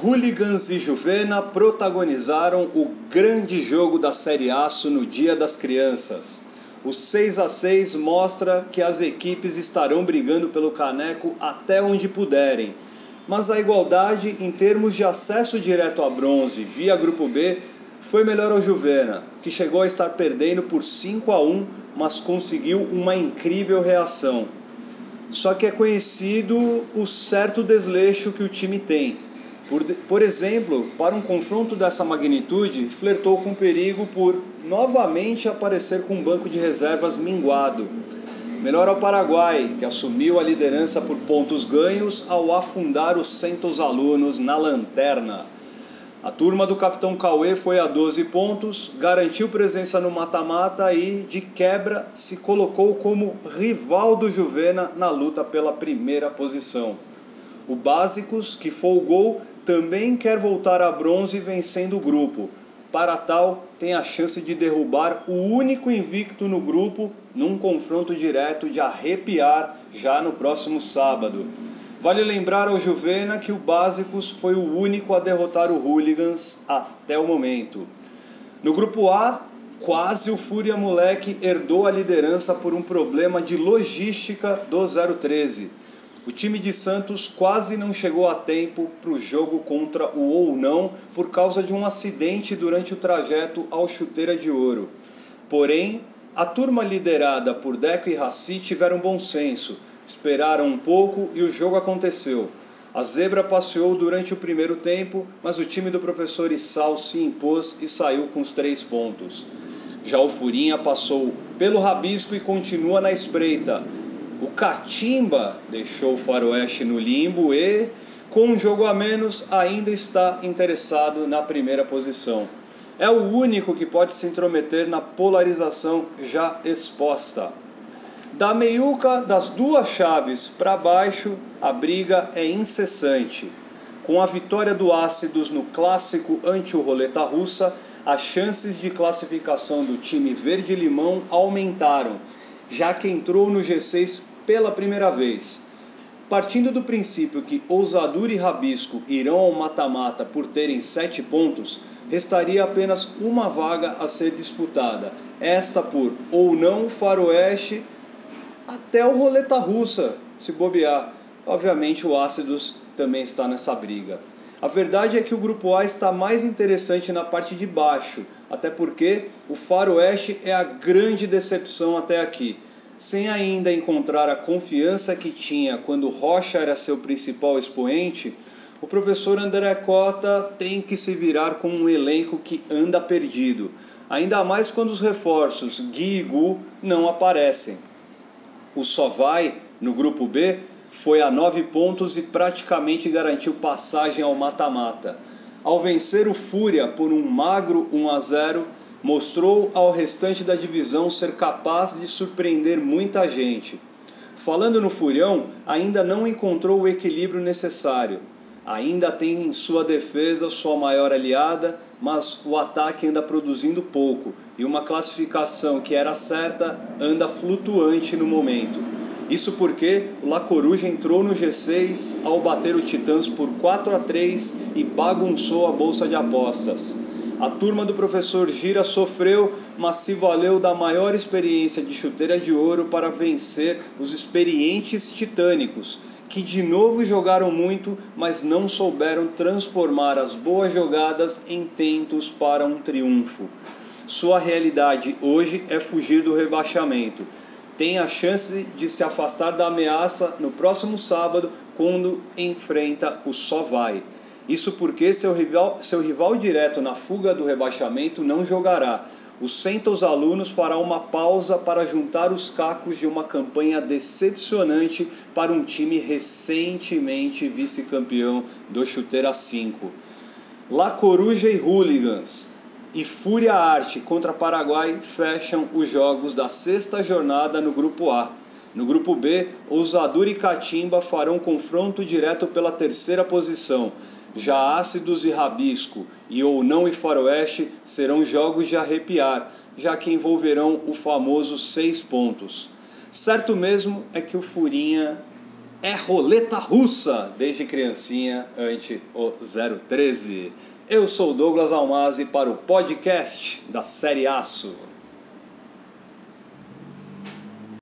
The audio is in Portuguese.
Hooligans e Juvena protagonizaram o grande jogo da Série Aço no Dia das Crianças. O 6 a 6 mostra que as equipes estarão brigando pelo caneco até onde puderem. Mas a igualdade em termos de acesso direto a bronze via Grupo B foi melhor ao Juvena, que chegou a estar perdendo por 5 a 1, mas conseguiu uma incrível reação. Só que é conhecido o certo desleixo que o time tem por, por exemplo, para um confronto dessa magnitude, flertou com perigo por novamente aparecer com um banco de reservas minguado. Melhor ao Paraguai, que assumiu a liderança por pontos ganhos ao afundar os centos alunos na lanterna. A turma do capitão Cauê foi a 12 pontos, garantiu presença no mata-mata e, de quebra, se colocou como rival do Juvena na luta pela primeira posição. O Básicos, que folgou, também quer voltar a bronze vencendo o grupo. Para tal, tem a chance de derrubar o único invicto no grupo num confronto direto de arrepiar já no próximo sábado. Vale lembrar ao Juvena que o Básicos foi o único a derrotar o Hooligans até o momento. No grupo A, quase o Fúria Moleque herdou a liderança por um problema de logística do 013. O time de Santos quase não chegou a tempo para o jogo contra o ou não por causa de um acidente durante o trajeto ao Chuteira de Ouro. Porém, a turma liderada por Deco e Raci tiveram bom senso, esperaram um pouco e o jogo aconteceu. A zebra passeou durante o primeiro tempo, mas o time do professor Issal se impôs e saiu com os três pontos. Já o Furinha passou pelo rabisco e continua na espreita, o Catimba deixou o Faroeste no limbo e, com um jogo a menos, ainda está interessado na primeira posição. É o único que pode se intrometer na polarização já exposta. Da meiuca das duas chaves para baixo, a briga é incessante. Com a vitória do Ácidos no clássico ante o Roleta Russa, as chances de classificação do time verde-limão aumentaram já que entrou no G6 pela primeira vez. Partindo do princípio que Ousadura e Rabisco irão ao mata-mata por terem sete pontos, restaria apenas uma vaga a ser disputada, esta por ou não Faroeste até o Roleta Russa, se bobear. Obviamente o Ácidos também está nessa briga. A verdade é que o grupo A está mais interessante na parte de baixo, até porque o Faroeste é a grande decepção até aqui. Sem ainda encontrar a confiança que tinha quando Rocha era seu principal expoente, o professor André Cota tem que se virar com um elenco que anda perdido, ainda mais quando os reforços Gui e Gu não aparecem. O Só Vai, no grupo B, foi a nove pontos e praticamente garantiu passagem ao mata-mata. Ao vencer o Fúria por um magro 1 a 0, mostrou ao restante da divisão ser capaz de surpreender muita gente. Falando no Furião, ainda não encontrou o equilíbrio necessário. Ainda tem em sua defesa sua maior aliada, mas o ataque anda produzindo pouco e uma classificação que era certa anda flutuante no momento. Isso porque o La Coruja entrou no G6 ao bater o Titãs por 4 a 3 e bagunçou a bolsa de apostas. A turma do professor Gira sofreu, mas se valeu da maior experiência de chuteira de ouro para vencer os experientes titânicos, que de novo jogaram muito, mas não souberam transformar as boas jogadas em tentos para um triunfo. Sua realidade hoje é fugir do rebaixamento tem a chance de se afastar da ameaça no próximo sábado, quando enfrenta o Só Vai. Isso porque seu rival, seu rival direto na fuga do rebaixamento não jogará. O Centos Alunos fará uma pausa para juntar os cacos de uma campanha decepcionante para um time recentemente vice-campeão do Chuteira 5. La Coruja e Hooligans e Fúria Arte contra Paraguai fecham os jogos da sexta jornada no grupo A. No grupo B, Ousadura e Catimba farão confronto direto pela terceira posição. Já Ácidos e Rabisco e Ou Não e Faroeste serão jogos de arrepiar, já que envolverão o famoso seis pontos. Certo mesmo é que o Furinha é roleta russa desde criancinha ante o 013. Eu sou Douglas Almazi para o podcast da Série Aço.